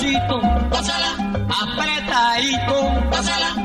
despacito, pásala, apretadito, pásala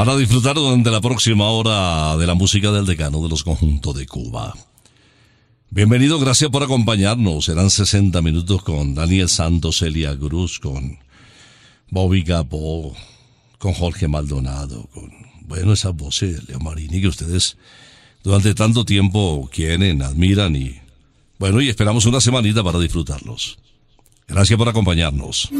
Van a disfrutar durante la próxima hora de la música del decano de los conjuntos de Cuba. Bienvenido, gracias por acompañarnos. Serán 60 minutos con Daniel Santos, Elia Cruz, con Bobby Capó, con Jorge Maldonado, con, bueno, esas voces de Leo Marini que ustedes durante tanto tiempo quieren, admiran y, bueno, y esperamos una semanita para disfrutarlos. Gracias por acompañarnos.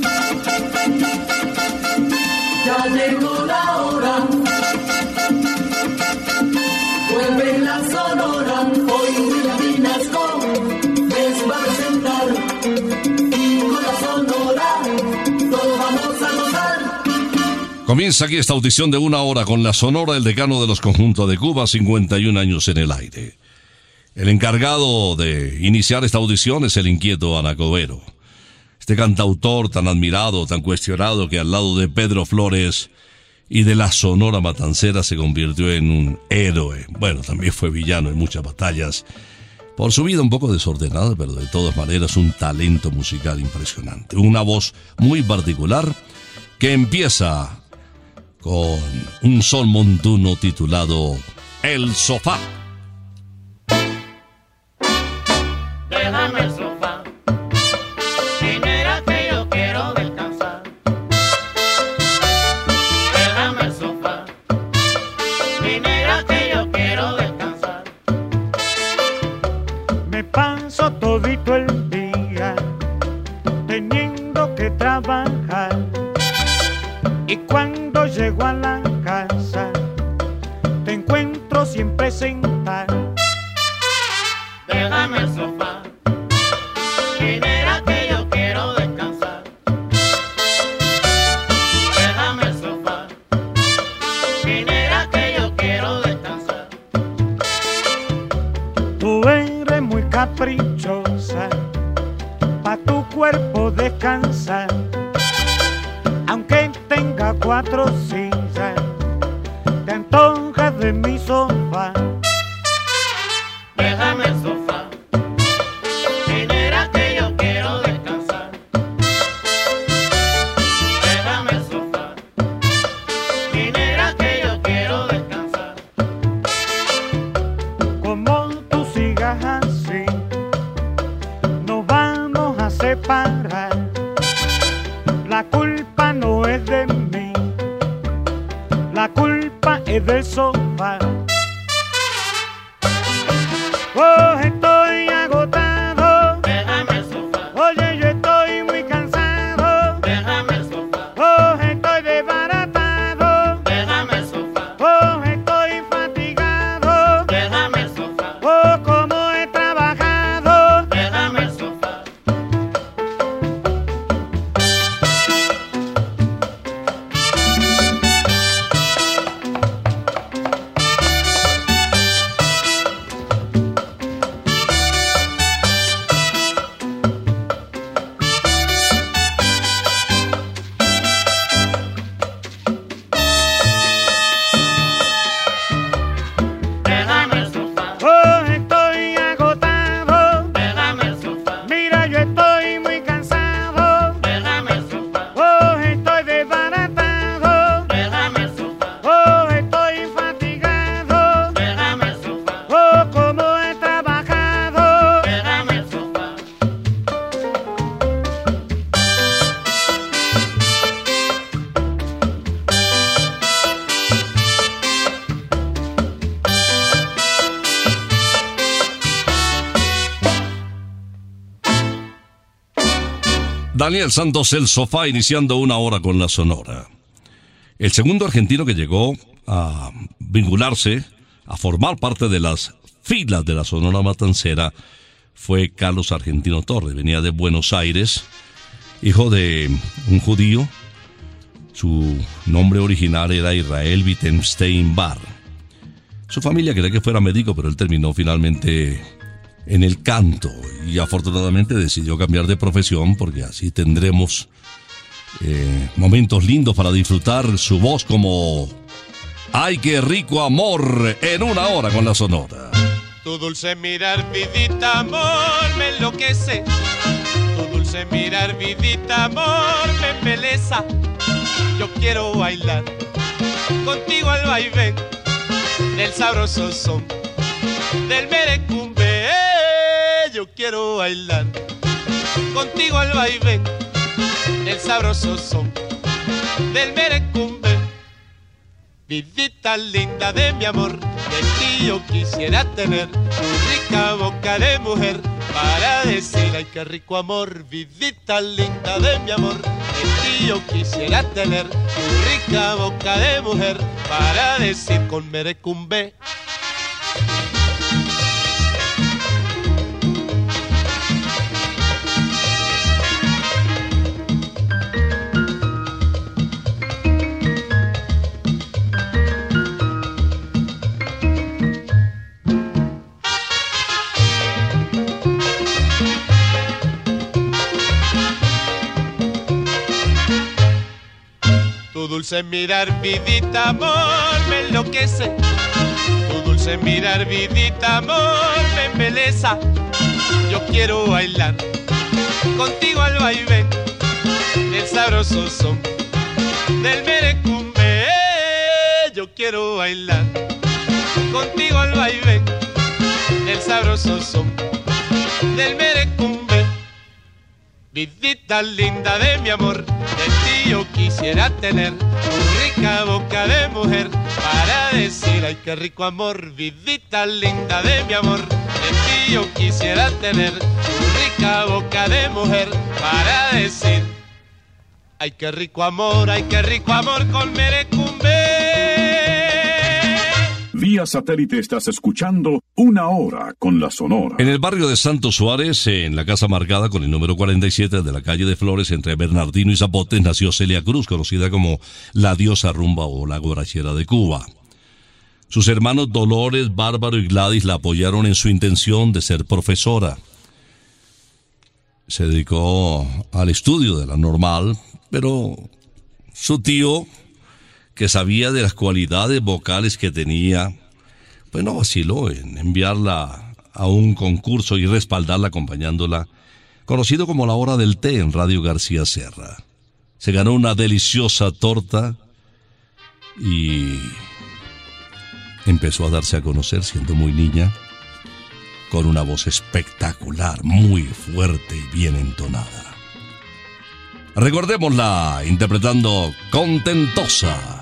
Comienza aquí esta audición de una hora con la sonora del decano de los conjuntos de Cuba, 51 años en el aire. El encargado de iniciar esta audición es el inquieto Anacobero. Este cantautor tan admirado, tan cuestionado, que al lado de Pedro Flores y de la Sonora Matancera se convirtió en un héroe. Bueno, también fue villano en muchas batallas. Por su vida un poco desordenada, pero de todas maneras un talento musical impresionante. Una voz muy particular que empieza con un sol montuno titulado El Sofá, te dame el sofá, minera que yo quiero descansar, te dame el sofá, minera que yo quiero descansar, me paso todito el día, teniendo que trabajar. Y cuando llego a la casa, te encuentro siempre sentado. Déjame Daniel el sofá, iniciando una hora con la Sonora. El segundo argentino que llegó a vincularse, a formar parte de las filas de la Sonora Matancera, fue Carlos Argentino Torres. Venía de Buenos Aires, hijo de un judío. Su nombre original era Israel Wittenstein Bar. Su familia quería que fuera médico, pero él terminó finalmente en el canto y afortunadamente decidió cambiar de profesión porque así tendremos eh, momentos lindos para disfrutar su voz como ¡Ay, qué rico amor! en una hora con la sonora. Tu dulce mirar, vidita, amor, me enloquece. Tu dulce mirar, vidita, amor, me embeleza. Yo quiero bailar contigo al vaivén del sabroso son del merecumbe. Yo quiero bailar contigo al vaivén del sabroso son del merecumbe. Vidita linda de mi amor, de ti yo quisiera tener tu rica boca de mujer para decir ay qué rico amor. Vidita linda de mi amor, de ti yo quisiera tener tu rica boca de mujer para decir con merecumbe. Dulce mirar, vidita, amor, me enloquece. Tu dulce mirar, vidita, amor, me embeleza. Yo quiero bailar contigo al vaivén del sabroso son del merecumbe. Yo quiero bailar contigo al vaivén del sabroso son del merecumbe. Vidita linda de mi amor, de ti yo quisiera tener rica boca de mujer para decir ay qué rico amor. Vidita linda de mi amor, ti yo quisiera tener rica boca de mujer para decir Ay, qué rico amor, ay, qué rico amor con merecumbe. Vía satélite estás escuchando Una Hora con la Sonora. En el barrio de Santo Suárez, en la casa marcada con el número 47 de la calle de Flores entre Bernardino y Zapote, nació Celia Cruz, conocida como la diosa rumba o la guarachera de Cuba. Sus hermanos Dolores, Bárbaro y Gladys la apoyaron en su intención de ser profesora. Se dedicó al estudio de la normal, pero su tío, que sabía de las cualidades vocales que tenía, pues no vaciló en enviarla a un concurso y respaldarla acompañándola, conocido como la hora del té en Radio García Serra. Se ganó una deliciosa torta y empezó a darse a conocer siendo muy niña, con una voz espectacular, muy fuerte y bien entonada. Recordémosla interpretando Contentosa.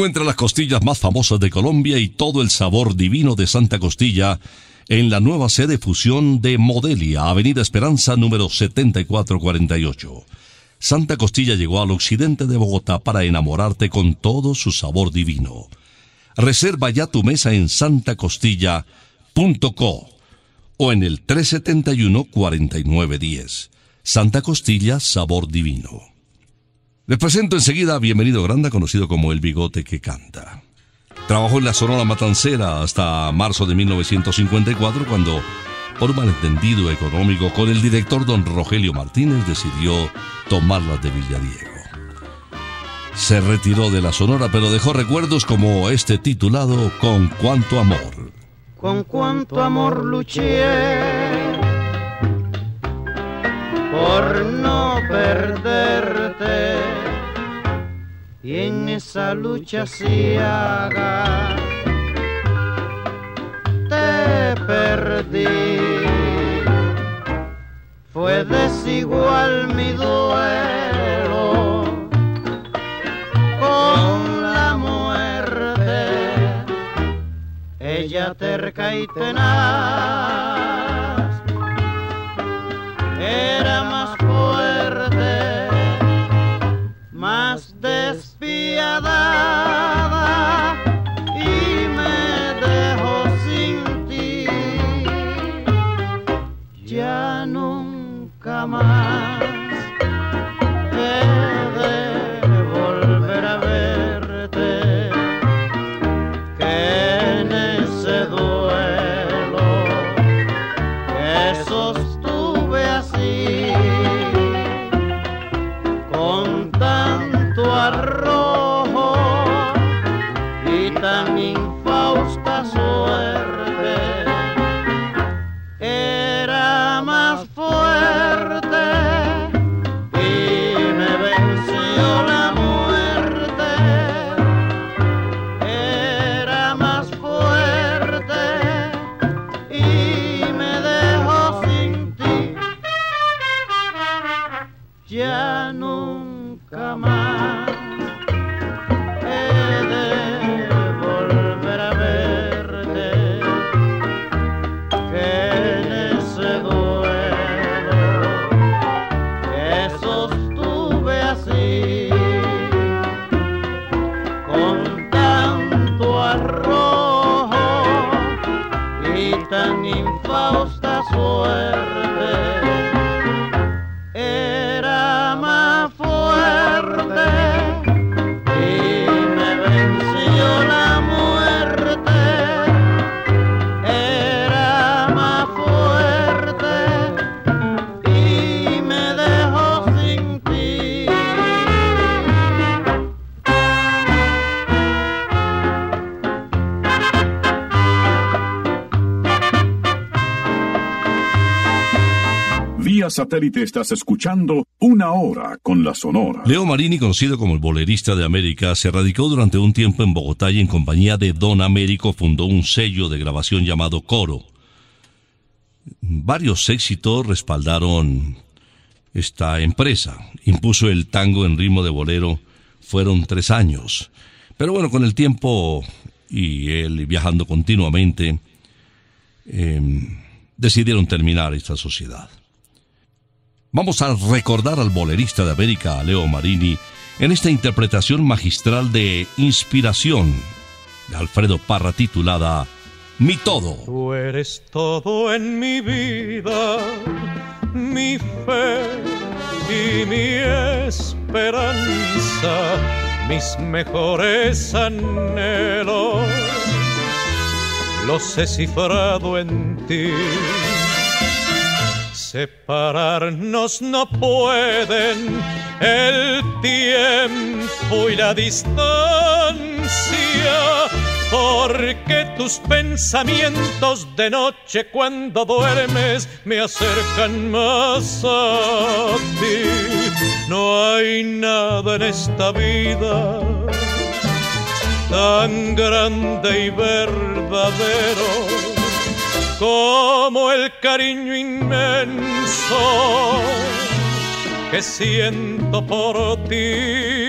Encuentra las costillas más famosas de Colombia y todo el sabor divino de Santa Costilla en la nueva sede fusión de Modelia, Avenida Esperanza número 7448. Santa Costilla llegó al occidente de Bogotá para enamorarte con todo su sabor divino. Reserva ya tu mesa en santacostilla.co o en el 371-4910. Santa Costilla, sabor divino. Les presento enseguida a Bienvenido Granda, conocido como El Bigote que Canta. Trabajó en la Sonora Matancera hasta marzo de 1954, cuando, por malentendido económico con el director don Rogelio Martínez, decidió tomarlas de Villadiego. Se retiró de la Sonora, pero dejó recuerdos como este titulado Con cuánto amor. con cuánto amor luché por no perderte y en esa lucha ciega te perdí. Fue desigual mi duelo con la muerte. Ella terca y tenaz. Era más satélite estás escuchando Una Hora con la Sonora. Leo Marini, conocido como el bolerista de América, se radicó durante un tiempo en Bogotá y en compañía de Don Américo fundó un sello de grabación llamado Coro. Varios éxitos respaldaron esta empresa. Impuso el tango en ritmo de bolero. Fueron tres años. Pero bueno, con el tiempo y él viajando continuamente, em, decidieron terminar esta sociedad. Vamos a recordar al bolerista de América, Leo Marini, en esta interpretación magistral de Inspiración de Alfredo Parra titulada Mi Todo. Tú eres todo en mi vida, mi fe y mi esperanza, mis mejores anhelos. Los he cifrado en ti. Separarnos no pueden el tiempo y la distancia, porque tus pensamientos de noche cuando duermes me acercan más a ti. No hay nada en esta vida tan grande y verdadero como el cariño inmenso que siento por ti.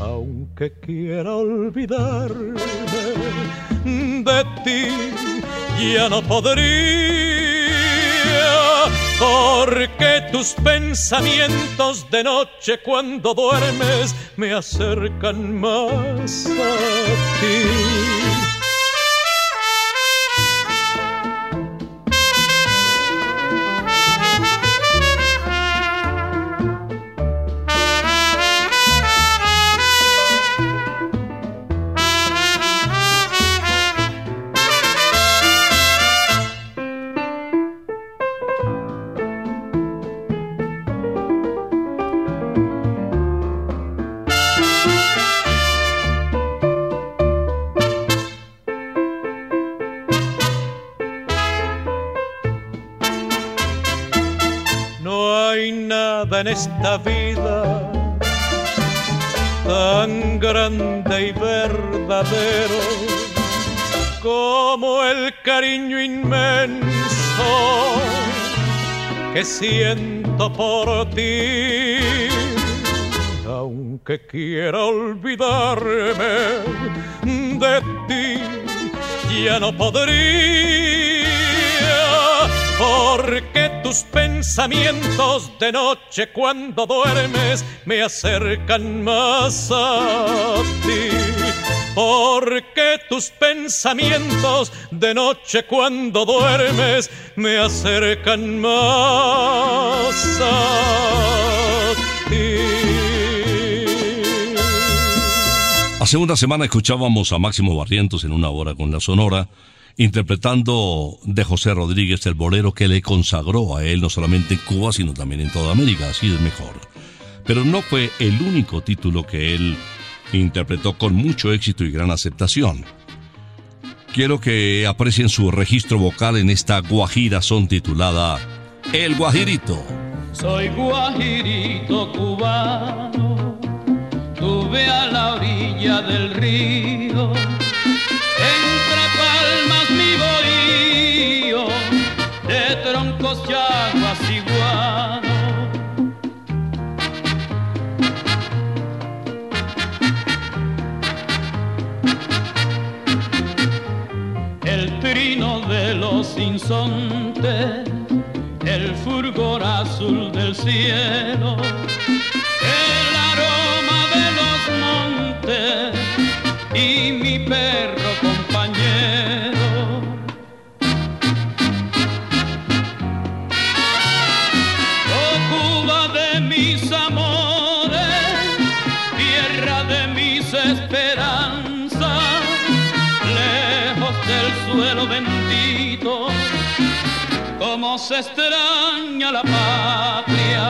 Aunque quiera olvidarme de ti, ya no podría, porque tus pensamientos de noche cuando duermes me acercan más a ti. Esta vida tan grande y verdadero como el cariño inmenso que siento por ti. Aunque quiera olvidarme de ti, ya no podría porque tus pensamientos de noche cuando duermes me acercan más a ti. Porque tus pensamientos de noche cuando duermes me acercan más a ti. Hace una semana escuchábamos a Máximo Barrientos en una hora con la Sonora, interpretando de José Rodríguez el bolero que le consagró a él no solamente en Cuba, sino también en toda América, así es mejor. pero no fue el único título que él interpretó con mucho éxito y gran aceptación. Quiero que aprecien su registro vocal en esta guajira son titulada El Guajirito. Soy guajirito cubano, tuve a la orilla del río, insontes el fulgor azul del cielo, el aroma de los montes y mi perro se extraña la patria.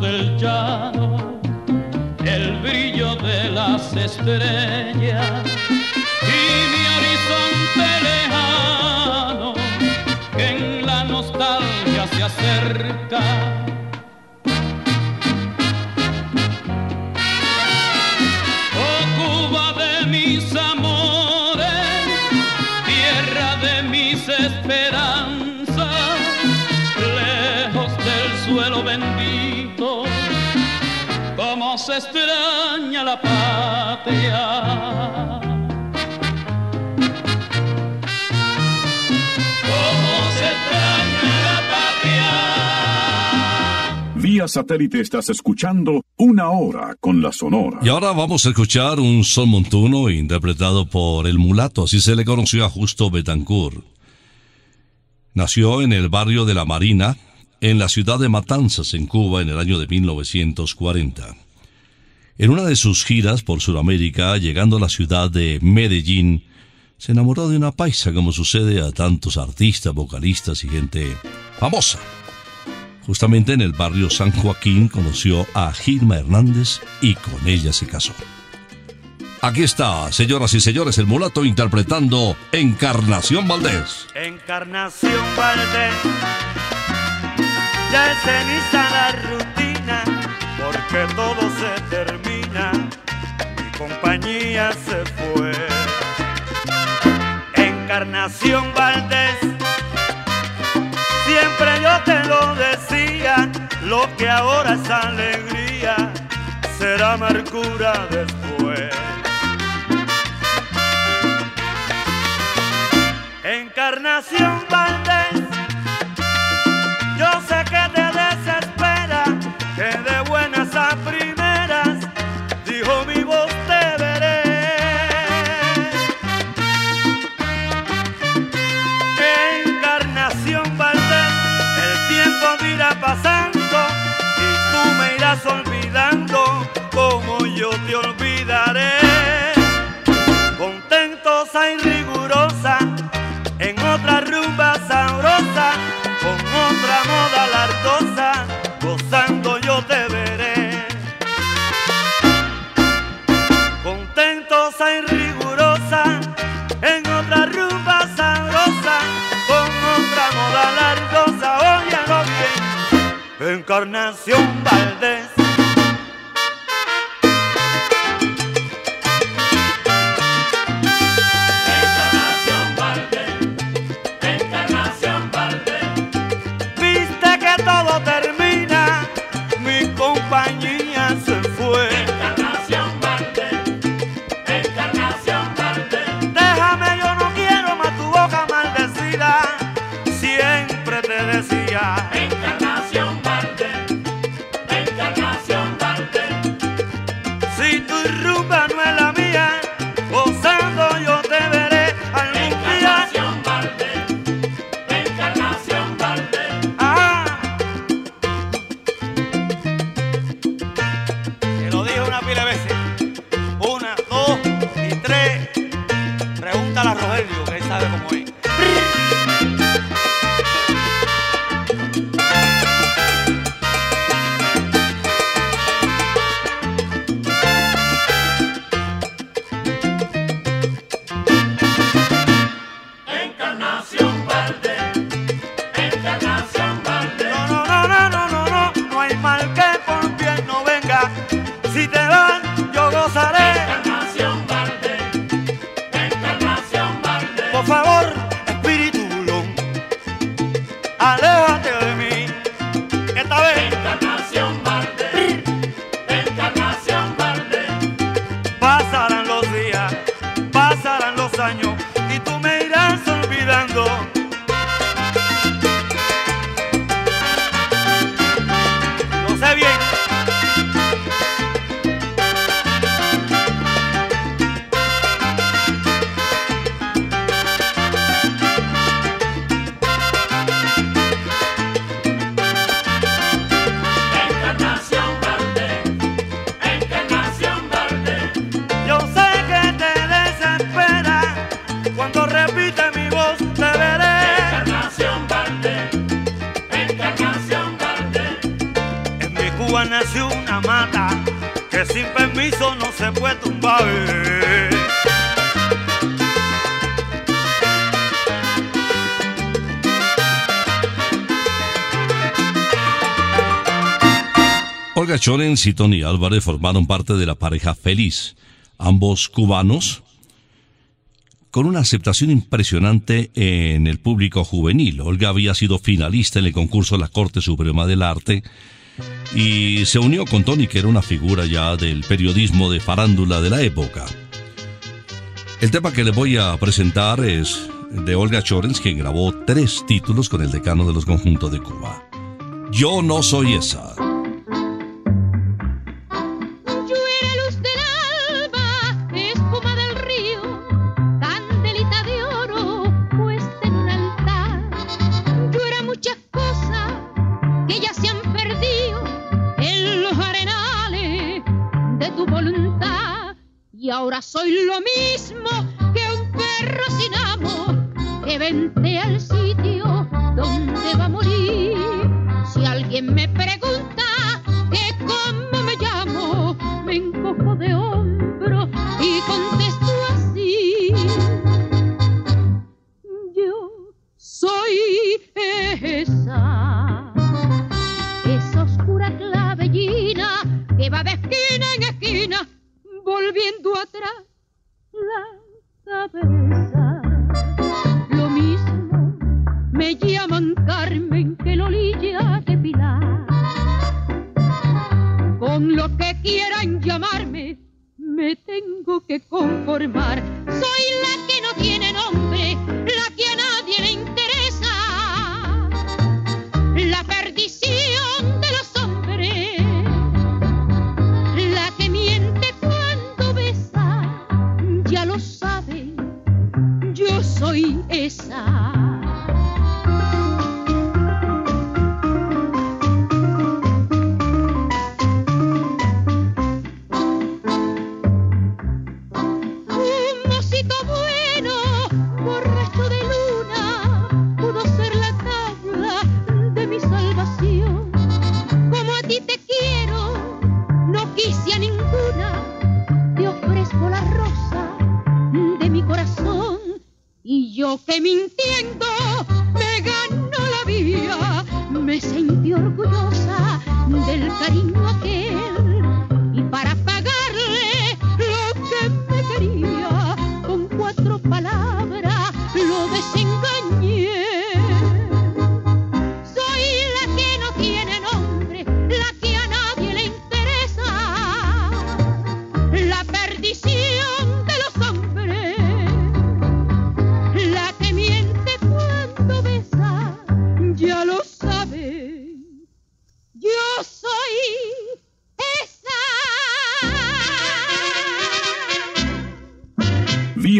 Del llano, el brillo de las estrellas y mi horizonte lejano que en la nostalgia se acerca. Extraña la patria. Cómo se extraña la patria. Vía satélite estás escuchando Una Hora con la Sonora. Y ahora vamos a escuchar un son montuno interpretado por el mulato, así se le conoció a Justo Betancourt. Nació en el barrio de La Marina, en la ciudad de Matanzas, en Cuba, en el año de 1940. En una de sus giras por Sudamérica, llegando a la ciudad de Medellín, se enamoró de una paisa, como sucede a tantos artistas, vocalistas y gente famosa. Justamente en el barrio San Joaquín conoció a Gilma Hernández y con ella se casó. Aquí está, señoras y señores, el mulato interpretando Encarnación Valdés. Encarnación Valdés, porque todo se termina, mi compañía se fue. Encarnación Valdés, siempre yo te lo decía, lo que ahora es alegría, será amargura después. Encarnación Encarnación Valdés. Choren, y Tony Álvarez formaron parte de la pareja feliz, ambos cubanos, con una aceptación impresionante en el público juvenil. Olga había sido finalista en el concurso de la Corte Suprema del Arte y se unió con Tony, que era una figura ya del periodismo de farándula de la época. El tema que les voy a presentar es de Olga Chorens, quien grabó tres títulos con el decano de los conjuntos de Cuba. Yo no soy esa. soy lo mismo que un perro sin amo que vente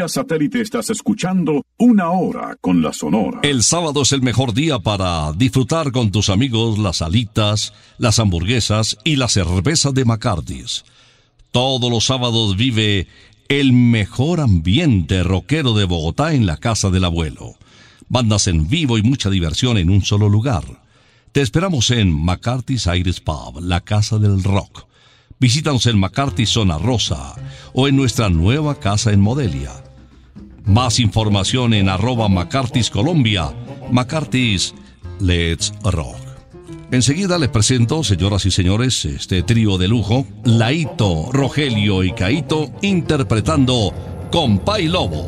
Satélite estás escuchando Una Hora con la Sonora. El sábado es el mejor día para disfrutar con tus amigos las alitas, las hamburguesas y la cerveza de McCarthy's. Todos los sábados vive el mejor ambiente rockero de Bogotá en la casa del abuelo. Bandas en vivo y mucha diversión en un solo lugar. Te esperamos en McCarthy's Aires Pub, la casa del rock visítanos en McCarthy Zona Rosa o en nuestra nueva casa en Modelia. Más información en arroba McCarthy's Colombia. Let's Rock. Enseguida les presento, señoras y señores, este trío de lujo, Laito, Rogelio y Caito interpretando Compay Lobo.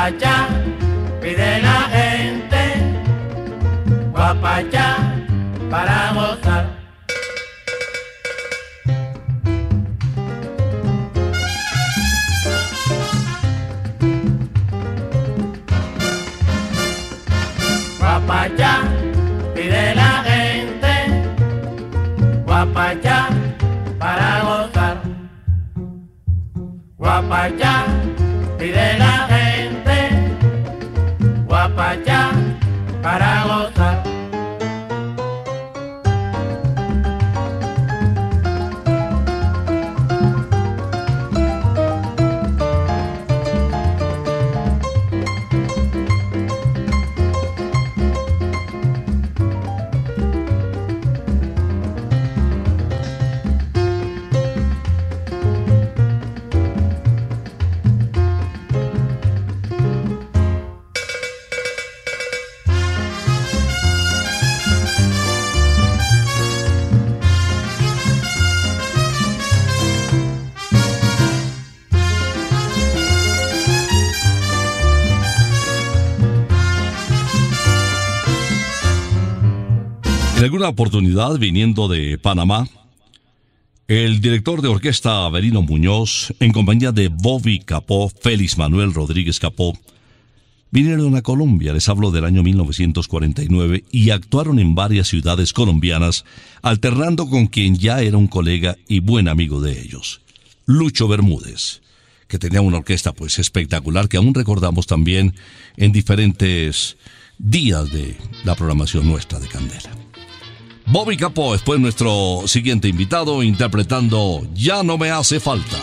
Guapachá, pide la gente, guapachá, para para gozar. Alguna oportunidad, viniendo de Panamá, el director de orquesta Averino Muñoz, en compañía de Bobby Capó, Félix Manuel Rodríguez Capó, vinieron a Colombia, les hablo del año 1949, y actuaron en varias ciudades colombianas, alternando con quien ya era un colega y buen amigo de ellos, Lucho Bermúdez, que tenía una orquesta pues espectacular que aún recordamos también en diferentes días de la programación nuestra de Candela. Bobby Capó es pues nuestro siguiente invitado interpretando Ya no me hace falta.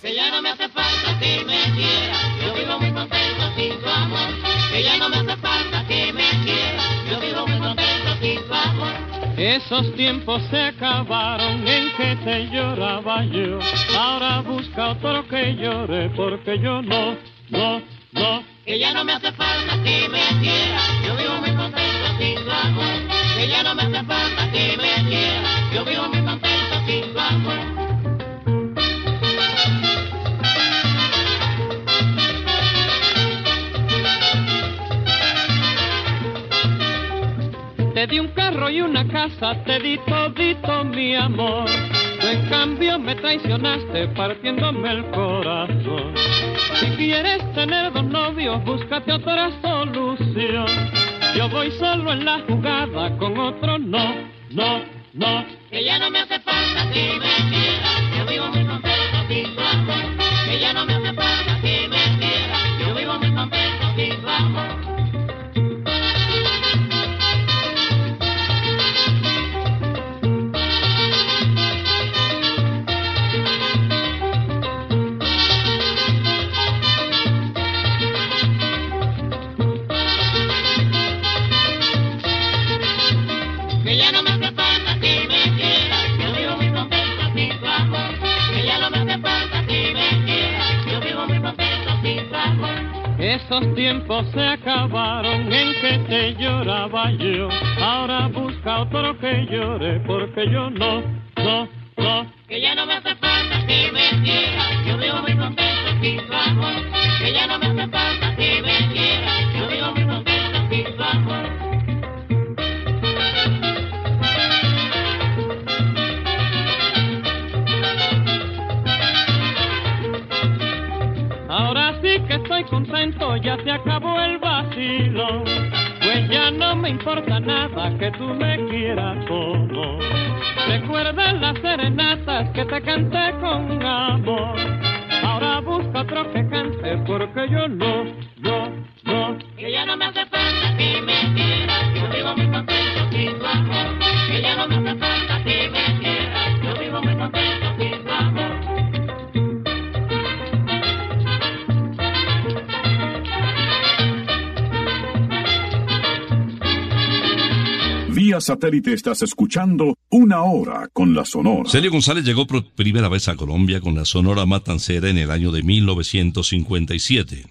Que ya no me hace falta que me quiera, yo vivo muy contento sin tu amor. Que ya no me hace falta que me quiera, yo vivo muy contento sin tu amor. Esos tiempos se acabaron en que te lloraba yo. Ahora busca otro que llore porque yo no, no, no. Que ya no me hace falta que me quiera, yo vivo muy contento sin tu amor. Que ya no me hace falta que me quiera, yo vivo muy contento sin tu amor. Te di un carro y una casa, te di todito mi amor. En cambio me traicionaste partiéndome el corazón. Si quieres tener dos novios, búscate otra solución. Yo voy solo en la jugada, con otro no, no, no. Que ya no me hace falta que me quiera, yo vivo muy contento sin tu amor. Que ya no me hace falta que me quiera, yo vivo muy contento sin tu amor. Esos tiempos se acabaron en que te lloraba yo. Ahora busca otro que llore porque yo no, no, no. Nada que tú me quieras como. Recuerda satélite estás escuchando Una Hora con la Sonora. Celio González llegó por primera vez a Colombia con la Sonora Matancera en el año de 1957.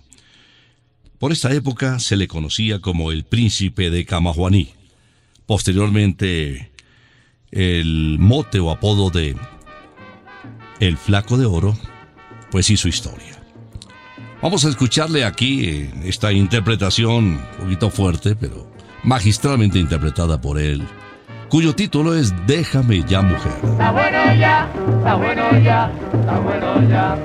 Por esta época se le conocía como el príncipe de Camajuaní. Posteriormente, el mote o apodo de El Flaco de Oro, pues hizo historia. Vamos a escucharle aquí esta interpretación un poquito fuerte, pero magistralmente interpretada por él, cuyo título es Déjame ya mujer. Está bueno ya, está bueno ya, está bueno ya.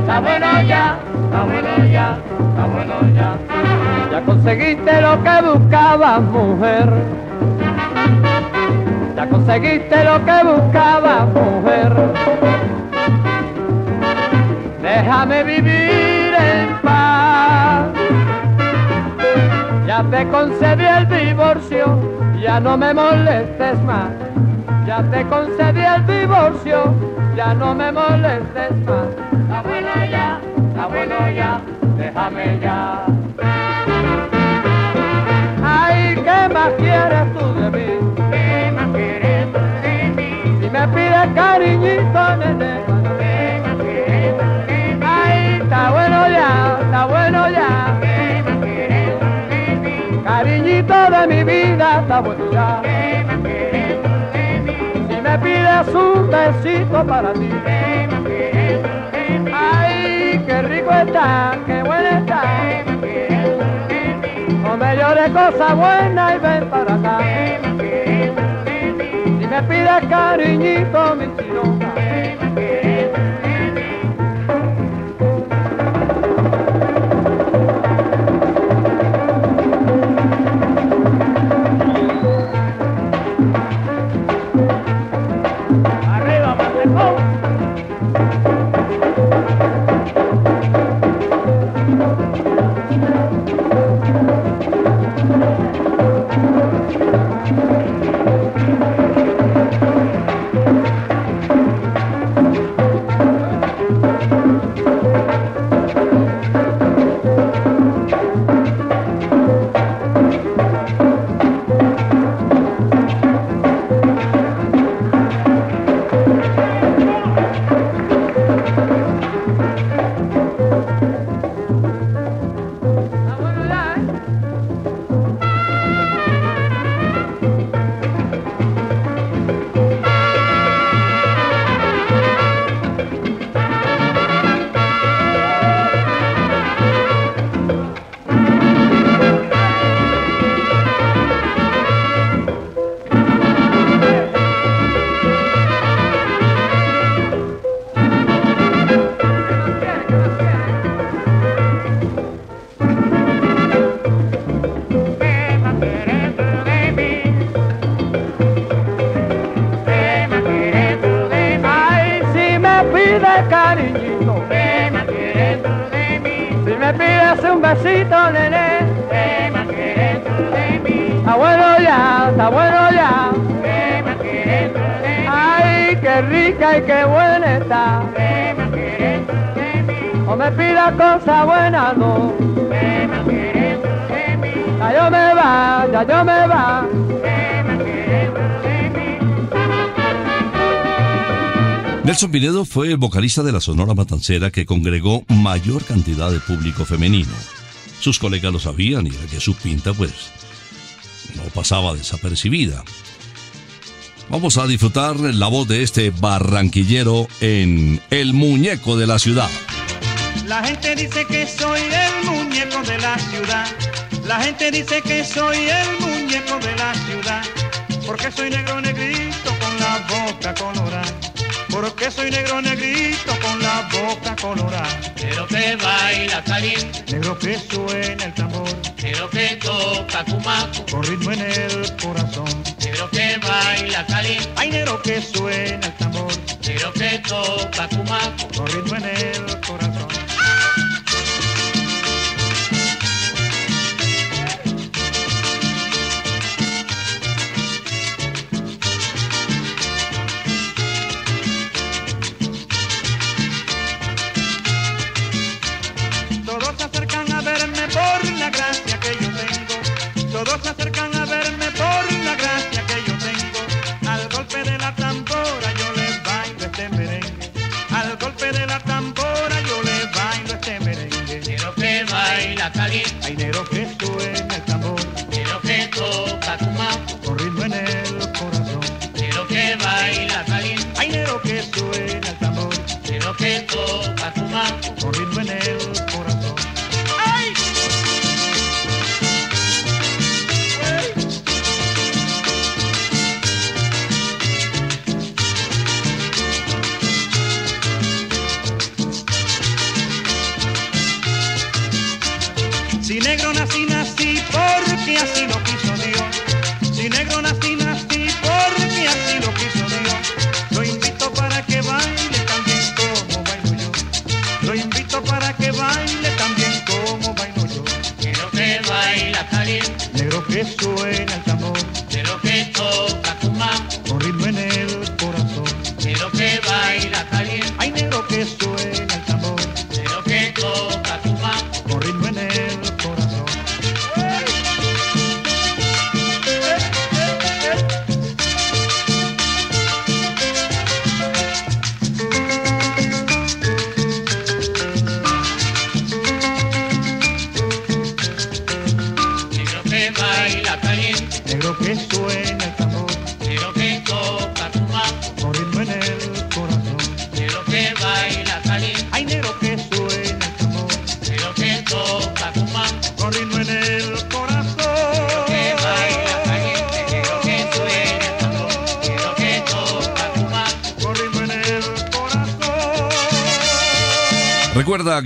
Está bueno ya, está bueno ya, está bueno ya. Ya conseguiste lo que buscabas, mujer. Ya conseguiste lo que buscabas, mujer. Déjame vivir Ya te concedí el divorcio, ya no me molestes más. Ya te concedí el divorcio, ya no me molestes más. Está bueno ya, está bueno ya, déjame ya. Ay, ¿qué más quieres tú de mí? ¿Qué más quieres tú de mí? Si me pides cariñito, nene. ¿Qué más quieres tú de mí? Ay, está bueno ya, está bueno ya. Quieres tú de mí? Si me pides un besito para ti. Ay, qué rico está, qué bueno está. No me llores cosa buena y ven para acá. Si me pides cariñito, mi chilonga. Nelson Pinedo fue el vocalista de la Sonora Matancera que congregó mayor cantidad de público femenino. Sus colegas lo sabían y era que su pinta pues no pasaba desapercibida. Vamos a disfrutar la voz de este barranquillero en El Muñeco de la Ciudad. La gente dice que soy el muñeco de la ciudad. La gente dice que soy el muñeco de la ciudad. Porque soy negro negrito con la boca colorada. Porque soy negro negrito con la boca colorada. Quiero que baila caliente, Negro que suena el tambor. quiero que toca cumaco, Con ritmo en el corazón. quiero que baila caliente, Ay, negro que suena el tambor. quiero que toca cumaco. Con ritmo en el corazón. Nací porque así lo quiso Dios. Si negro nací,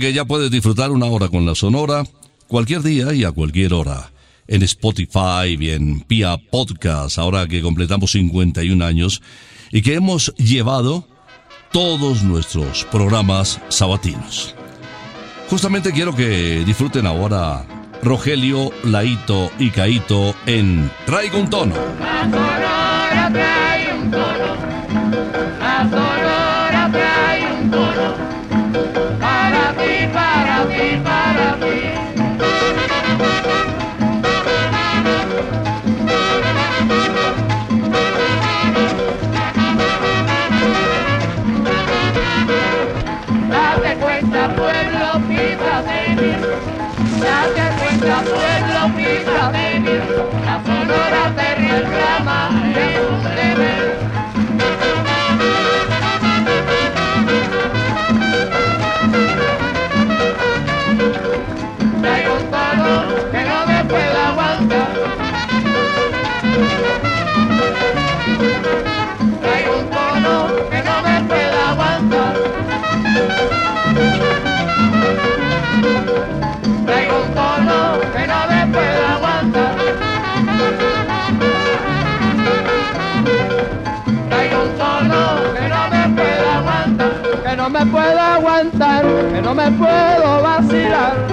que ya puedes disfrutar una hora con la Sonora cualquier día y a cualquier hora. En Spotify y en Pia Podcast, ahora que completamos 51 años y que hemos llevado todos nuestros programas sabatinos. Justamente quiero que disfruten ahora Rogelio, Laito y Caito en Traigo un tono. La sonora trae un tono, que no me puedo vacilar.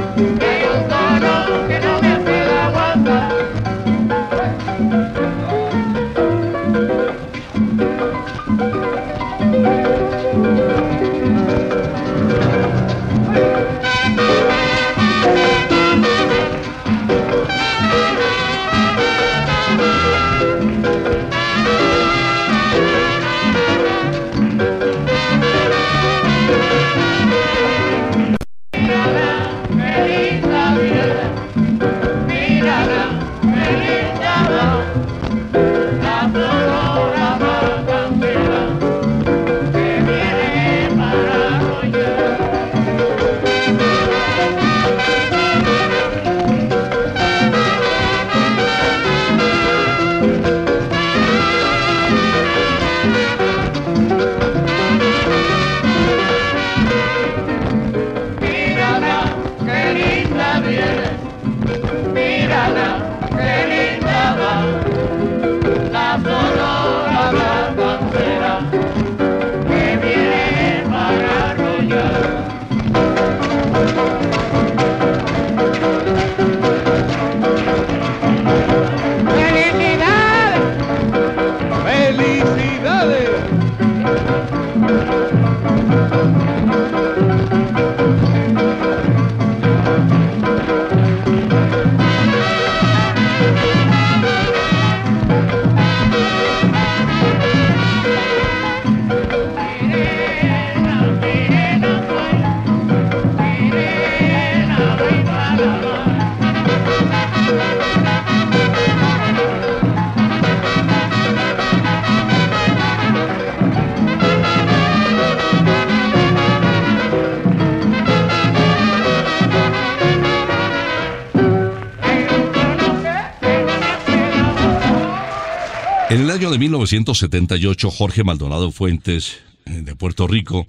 1978, Jorge Maldonado Fuentes, eh, de Puerto Rico,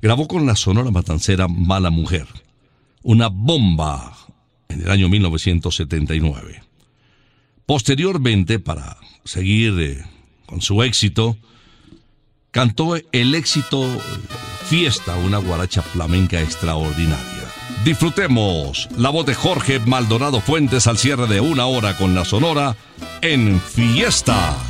grabó con la sonora matancera Mala Mujer, una bomba en el año 1979. Posteriormente, para seguir eh, con su éxito, cantó el éxito eh, Fiesta, una guaracha flamenca extraordinaria. Disfrutemos la voz de Jorge Maldonado Fuentes al cierre de una hora con la sonora en Fiesta.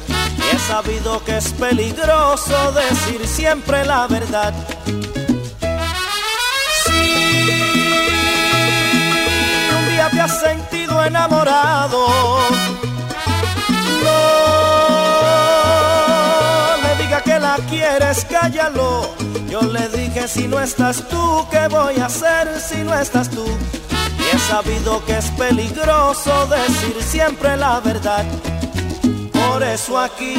He sabido que es peligroso decir siempre la verdad. Si un día te has sentido enamorado, no me diga que la quieres, cállalo. Yo le dije, si no estás tú, ¿qué voy a hacer si no estás tú? Y he sabido que es peligroso decir siempre la verdad. Por eso aquí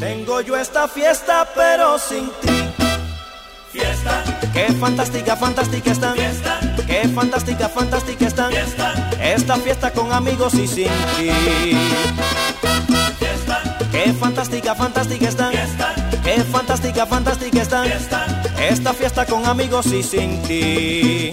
tengo yo esta fiesta, pero sin ti. Fiesta, Qué fantástica, fantástica están. Fiesta. Qué fantástica, fantástica están. Fiesta. Esta fiesta con amigos y sin ti. fiesta, Qué fantástica, fantástica están. Fiesta. Qué fantástica, fantástica están. Fiesta. Esta fiesta con amigos y sin ti.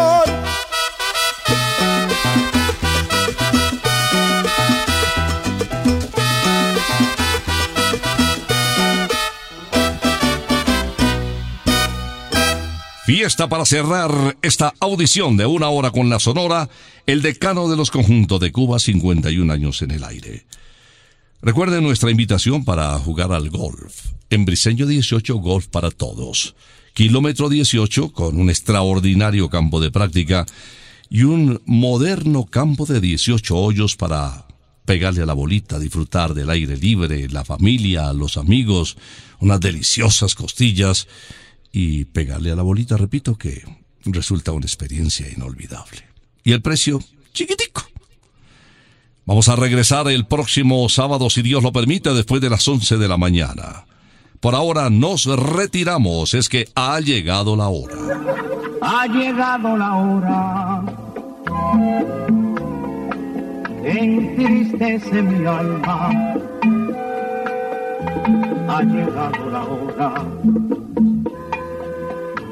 Para cerrar esta audición de una hora con la Sonora, el decano de los conjuntos de Cuba, 51 años en el aire. Recuerden nuestra invitación para jugar al golf. En Briseño 18, golf para todos. Kilómetro 18, con un extraordinario campo de práctica y un moderno campo de 18 hoyos para pegarle a la bolita, disfrutar del aire libre, la familia, los amigos, unas deliciosas costillas y pegarle a la bolita, repito, que resulta una experiencia inolvidable. Y el precio, chiquitico. Vamos a regresar el próximo sábado, si Dios lo permite, después de las 11 de la mañana. Por ahora nos retiramos, es que ha llegado la hora. Ha llegado la hora. Entristece mi alma. Ha llegado la hora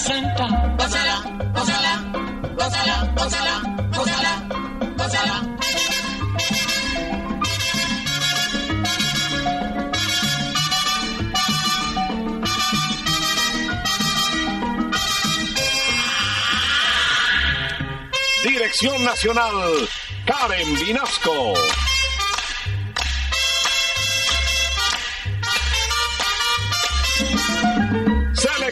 Santa, gózala, gózala, gózala, gózala, gózala, gózala. Dirección Nacional, Karen Vinasco.